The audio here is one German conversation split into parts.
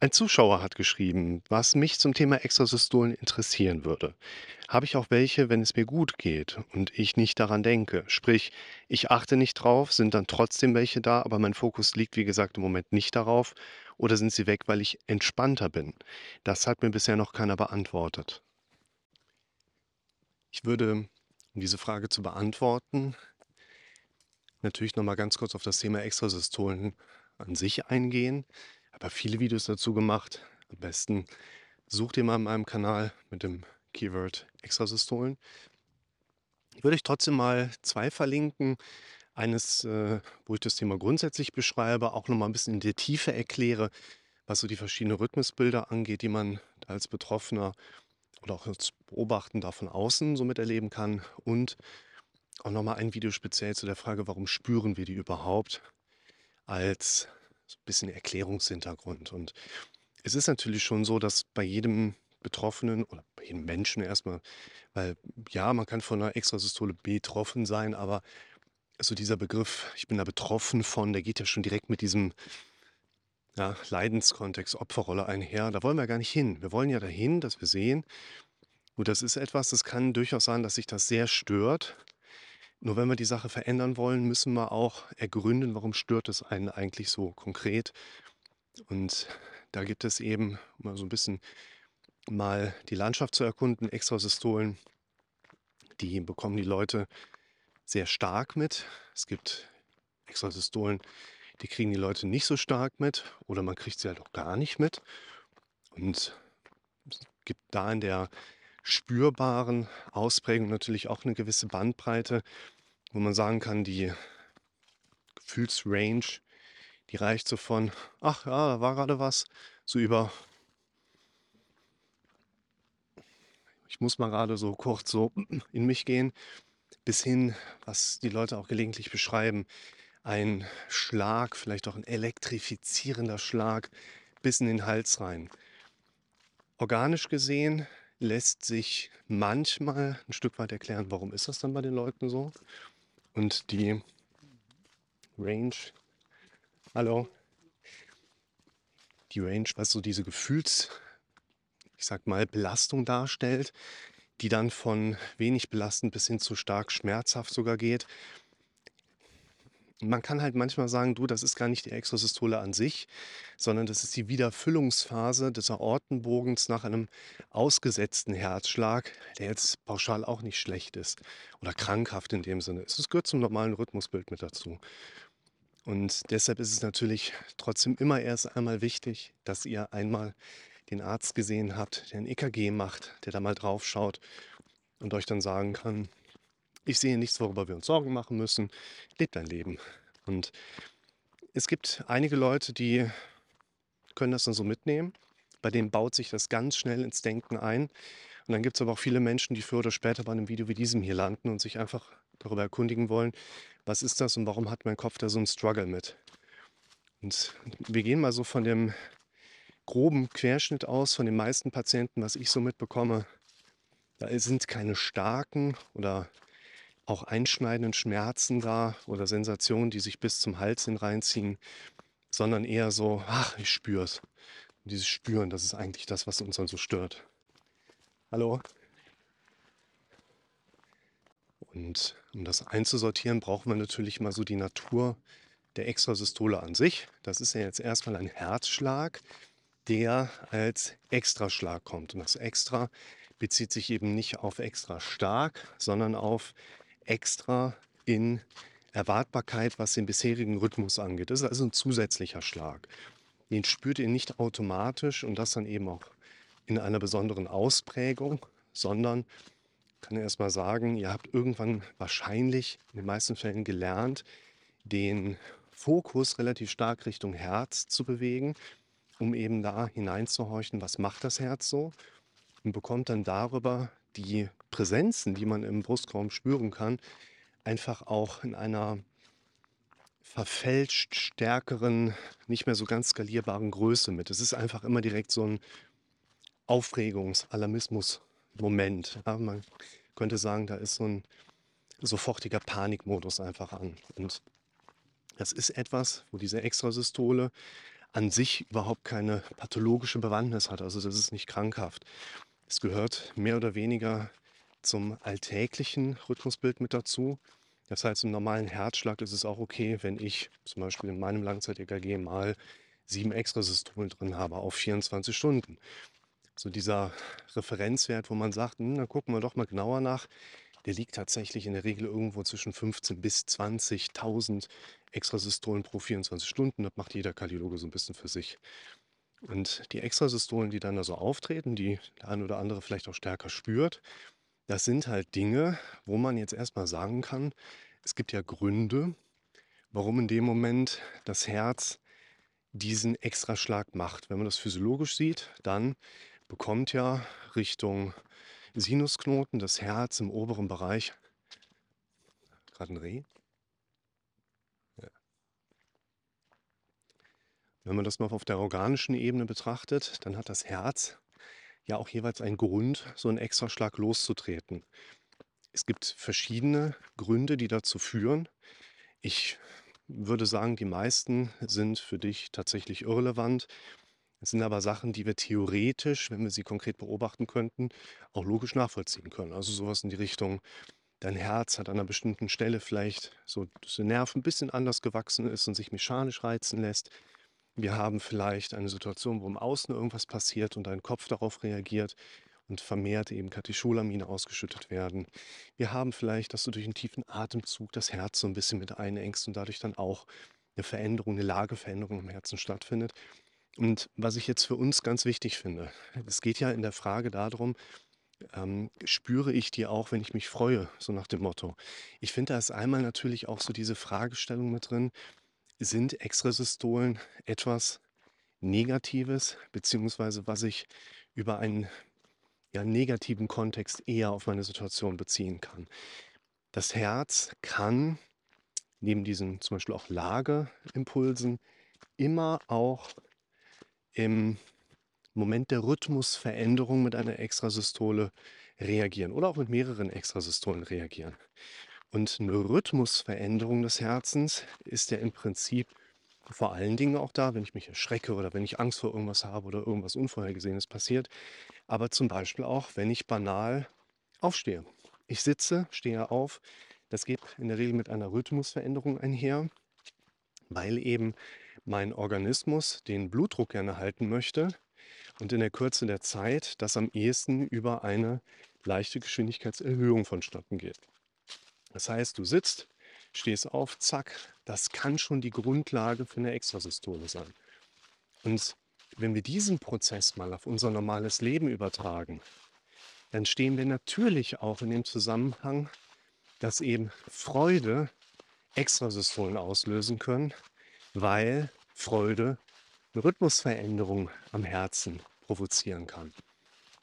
Ein Zuschauer hat geschrieben, was mich zum Thema Extrasystolen interessieren würde. Habe ich auch welche, wenn es mir gut geht und ich nicht daran denke? Sprich, ich achte nicht drauf, sind dann trotzdem welche da, aber mein Fokus liegt, wie gesagt, im Moment nicht darauf. Oder sind sie weg, weil ich entspannter bin? Das hat mir bisher noch keiner beantwortet. Ich würde, um diese Frage zu beantworten, natürlich noch mal ganz kurz auf das Thema Extrasystolen an sich eingehen. Habe viele Videos dazu gemacht. Am besten sucht ihr mal in meinem Kanal mit dem Keyword Extrasystolen. Würde ich trotzdem mal zwei verlinken. Eines, äh, wo ich das Thema grundsätzlich beschreibe, auch noch mal ein bisschen in der Tiefe erkläre, was so die verschiedenen Rhythmusbilder angeht, die man als Betroffener oder auch als Beobachten von außen so miterleben kann. Und auch noch mal ein Video speziell zu der Frage, warum spüren wir die überhaupt, als so ein bisschen Erklärungshintergrund. Und es ist natürlich schon so, dass bei jedem Betroffenen oder bei jedem Menschen erstmal, weil ja, man kann von einer Extrasystole betroffen sein, aber so dieser Begriff, ich bin da betroffen von, der geht ja schon direkt mit diesem ja, Leidenskontext, Opferrolle einher. Da wollen wir gar nicht hin. Wir wollen ja dahin, dass wir sehen, gut, das ist etwas, das kann durchaus sein, dass sich das sehr stört. Nur wenn wir die Sache verändern wollen, müssen wir auch ergründen, warum stört es einen eigentlich so konkret. Und da gibt es eben, um mal so ein bisschen mal die Landschaft zu erkunden, Extrasystolen, die bekommen die Leute sehr stark mit. Es gibt Extrasystolen, die kriegen die Leute nicht so stark mit oder man kriegt sie halt auch gar nicht mit. Und es gibt da in der spürbaren Ausprägung natürlich auch eine gewisse Bandbreite, wo man sagen kann, die Gefühlsrange, die reicht so von, ach ja, da war gerade was, so über, ich muss mal gerade so kurz so in mich gehen, bis hin, was die Leute auch gelegentlich beschreiben, ein Schlag, vielleicht auch ein elektrifizierender Schlag bis in den Hals rein. Organisch gesehen lässt sich manchmal ein Stück weit erklären, warum ist das dann bei den Leuten so. Und die Range, hallo, die Range, was so diese Gefühls, ich sag mal, Belastung darstellt, die dann von wenig belastend bis hin zu stark schmerzhaft sogar geht, man kann halt manchmal sagen, du, das ist gar nicht die Extrasystole an sich, sondern das ist die Wiederfüllungsphase des Aortenbogens nach einem ausgesetzten Herzschlag, der jetzt pauschal auch nicht schlecht ist oder krankhaft in dem Sinne. Es gehört zum normalen Rhythmusbild mit dazu. Und deshalb ist es natürlich trotzdem immer erst einmal wichtig, dass ihr einmal den Arzt gesehen habt, der ein EKG macht, der da mal drauf schaut und euch dann sagen kann, ich sehe nichts, worüber wir uns Sorgen machen müssen. Lebt dein Leben. Und es gibt einige Leute, die können das dann so mitnehmen. Bei denen baut sich das ganz schnell ins Denken ein. Und dann gibt es aber auch viele Menschen, die früher oder später bei einem Video wie diesem hier landen und sich einfach darüber erkundigen wollen, was ist das und warum hat mein Kopf da so einen Struggle mit. Und wir gehen mal so von dem groben Querschnitt aus, von den meisten Patienten, was ich so mitbekomme. Da sind keine starken oder auch einschneidenden Schmerzen da oder Sensationen, die sich bis zum Hals hin reinziehen, sondern eher so, ach, ich spüre es. Und dieses Spüren, das ist eigentlich das, was uns dann so stört. Hallo? Und um das einzusortieren, braucht man natürlich mal so die Natur der Extrasystole an sich. Das ist ja jetzt erstmal ein Herzschlag, der als Extraschlag kommt. Und das Extra bezieht sich eben nicht auf extra stark, sondern auf extra in Erwartbarkeit, was den bisherigen Rhythmus angeht. Das ist also ein zusätzlicher Schlag. Den spürt ihr nicht automatisch und das dann eben auch in einer besonderen Ausprägung, sondern kann ich erst mal sagen, ihr habt irgendwann wahrscheinlich in den meisten Fällen gelernt, den Fokus relativ stark Richtung Herz zu bewegen, um eben da hineinzuhorchen, was macht das Herz so und bekommt dann darüber die Präsenzen, die man im Brustraum spüren kann, einfach auch in einer verfälscht stärkeren, nicht mehr so ganz skalierbaren Größe mit. Es ist einfach immer direkt so ein Aufregungs-Alarmismus-Moment. Ja, man könnte sagen, da ist so ein sofortiger Panikmodus einfach an. Und das ist etwas, wo diese Extrasystole an sich überhaupt keine pathologische Bewandtnis hat. Also das ist nicht krankhaft. Es gehört mehr oder weniger zum alltäglichen Rhythmusbild mit dazu. Das heißt, im normalen Herzschlag ist es auch okay, wenn ich zum Beispiel in meinem Langzeit-EKG mal sieben Extrasystolen drin habe auf 24 Stunden. So dieser Referenzwert, wo man sagt, hm, da gucken wir doch mal genauer nach, der liegt tatsächlich in der Regel irgendwo zwischen 15 bis 20.000 Extrasystolen pro 24 Stunden. Das macht jeder Kardiologe so ein bisschen für sich. Und die Extrasystolen, die dann da so auftreten, die der eine oder andere vielleicht auch stärker spürt, das sind halt Dinge, wo man jetzt erstmal sagen kann, es gibt ja Gründe, warum in dem Moment das Herz diesen Extraschlag macht. Wenn man das physiologisch sieht, dann bekommt ja Richtung Sinusknoten das Herz im oberen Bereich. Gerade ein Reh? Wenn man das mal auf der organischen Ebene betrachtet, dann hat das Herz ja auch jeweils einen Grund, so einen Extraschlag loszutreten. Es gibt verschiedene Gründe, die dazu führen. Ich würde sagen, die meisten sind für dich tatsächlich irrelevant. Es sind aber Sachen, die wir theoretisch, wenn wir sie konkret beobachten könnten, auch logisch nachvollziehen können. Also sowas in die Richtung, dein Herz hat an einer bestimmten Stelle vielleicht so, dass der Nerv ein bisschen anders gewachsen ist und sich mechanisch reizen lässt. Wir haben vielleicht eine Situation, wo im Außen irgendwas passiert und dein Kopf darauf reagiert und vermehrt eben Katecholamine ausgeschüttet werden. Wir haben vielleicht, dass du durch einen tiefen Atemzug das Herz so ein bisschen mit einengst und dadurch dann auch eine Veränderung, eine Lageveränderung im Herzen stattfindet. Und was ich jetzt für uns ganz wichtig finde, es geht ja in der Frage darum, ähm, spüre ich die auch, wenn ich mich freue, so nach dem Motto. Ich finde, da ist einmal natürlich auch so diese Fragestellung mit drin, sind Extrasystolen etwas Negatives, beziehungsweise was ich über einen ja, negativen Kontext eher auf meine Situation beziehen kann. Das Herz kann neben diesen zum Beispiel auch Lageimpulsen immer auch im Moment der Rhythmusveränderung mit einer Extrasystole reagieren oder auch mit mehreren Extrasystolen reagieren. Und eine Rhythmusveränderung des Herzens ist ja im Prinzip vor allen Dingen auch da, wenn ich mich erschrecke oder wenn ich Angst vor irgendwas habe oder irgendwas Unvorhergesehenes passiert. Aber zum Beispiel auch, wenn ich banal aufstehe. Ich sitze, stehe auf. Das geht in der Regel mit einer Rhythmusveränderung einher, weil eben mein Organismus den Blutdruck gerne halten möchte und in der Kürze der Zeit das am ehesten über eine leichte Geschwindigkeitserhöhung vonstatten geht. Das heißt, du sitzt, stehst auf, zack, das kann schon die Grundlage für eine Extrasystole sein. Und wenn wir diesen Prozess mal auf unser normales Leben übertragen, dann stehen wir natürlich auch in dem Zusammenhang, dass eben Freude Extrasystolen auslösen können, weil Freude eine Rhythmusveränderung am Herzen provozieren kann.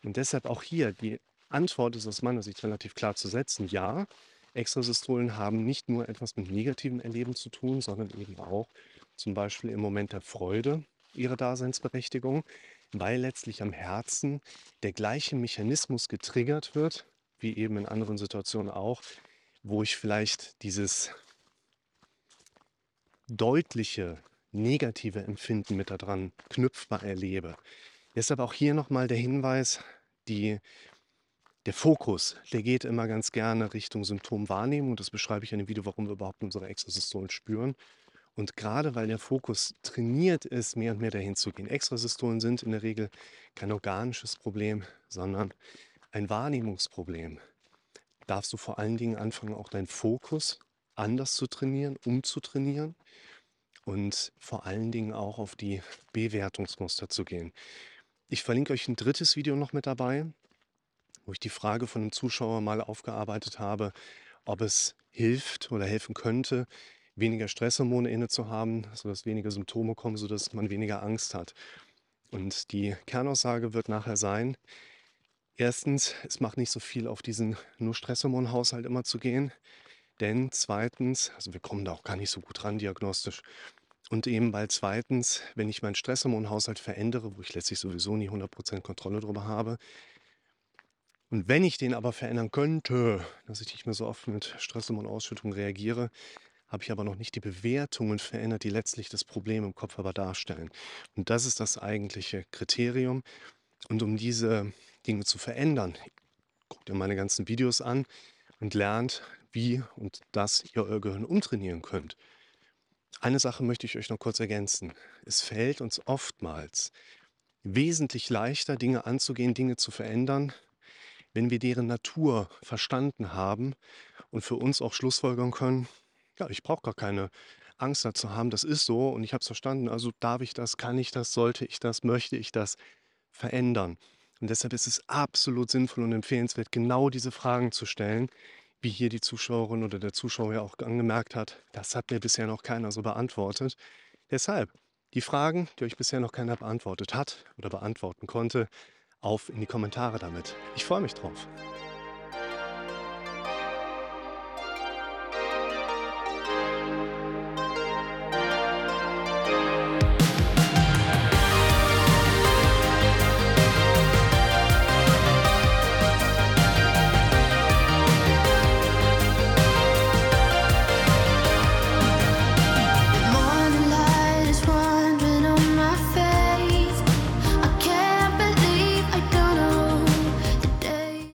Und deshalb auch hier die Antwort ist aus meiner Sicht relativ klar zu setzen. Ja, Extrasystolen haben nicht nur etwas mit negativen Erleben zu tun, sondern eben auch zum Beispiel im Moment der Freude ihre Daseinsberechtigung, weil letztlich am Herzen der gleiche Mechanismus getriggert wird, wie eben in anderen Situationen auch, wo ich vielleicht dieses deutliche negative Empfinden mit daran knüpfbar erlebe. Deshalb auch hier nochmal der Hinweis, die der Fokus, der geht immer ganz gerne Richtung Symptomwahrnehmung. Das beschreibe ich in dem Video, warum wir überhaupt unsere Extrasystolen spüren. Und gerade weil der Fokus trainiert ist, mehr und mehr dahin zu gehen. Extrasystolen sind in der Regel kein organisches Problem, sondern ein Wahrnehmungsproblem. Darfst du vor allen Dingen anfangen, auch deinen Fokus anders zu trainieren, umzutrainieren und vor allen Dingen auch auf die Bewertungsmuster zu gehen. Ich verlinke euch ein drittes Video noch mit dabei wo ich die Frage von einem Zuschauer mal aufgearbeitet habe, ob es hilft oder helfen könnte, weniger Stresshormone inne zu haben, sodass weniger Symptome kommen, sodass man weniger Angst hat. Und die Kernaussage wird nachher sein, erstens, es macht nicht so viel auf diesen nur Stresshormonhaushalt immer zu gehen, denn zweitens, also wir kommen da auch gar nicht so gut ran diagnostisch, und eben weil zweitens, wenn ich meinen Stresshormonhaushalt verändere, wo ich letztlich sowieso nie 100% Kontrolle darüber habe, und wenn ich den aber verändern könnte, dass ich nicht mehr so oft mit Stresshormonausschüttung reagiere, habe ich aber noch nicht die Bewertungen verändert, die letztlich das Problem im Kopf aber darstellen. Und das ist das eigentliche Kriterium. Und um diese Dinge zu verändern, guckt ihr meine ganzen Videos an und lernt, wie und dass ihr euer Gehirn umtrainieren könnt. Eine Sache möchte ich euch noch kurz ergänzen. Es fällt uns oftmals wesentlich leichter, Dinge anzugehen, Dinge zu verändern, wenn wir deren Natur verstanden haben und für uns auch schlussfolgern können, ja, ich brauche gar keine Angst dazu haben, das ist so und ich habe es verstanden, also darf ich das, kann ich das, sollte ich das, möchte ich das verändern. Und deshalb ist es absolut sinnvoll und empfehlenswert, genau diese Fragen zu stellen, wie hier die Zuschauerin oder der Zuschauer ja auch angemerkt hat. Das hat mir bisher noch keiner so beantwortet. Deshalb die Fragen, die euch bisher noch keiner beantwortet hat oder beantworten konnte, auf in die Kommentare damit. Ich freue mich drauf.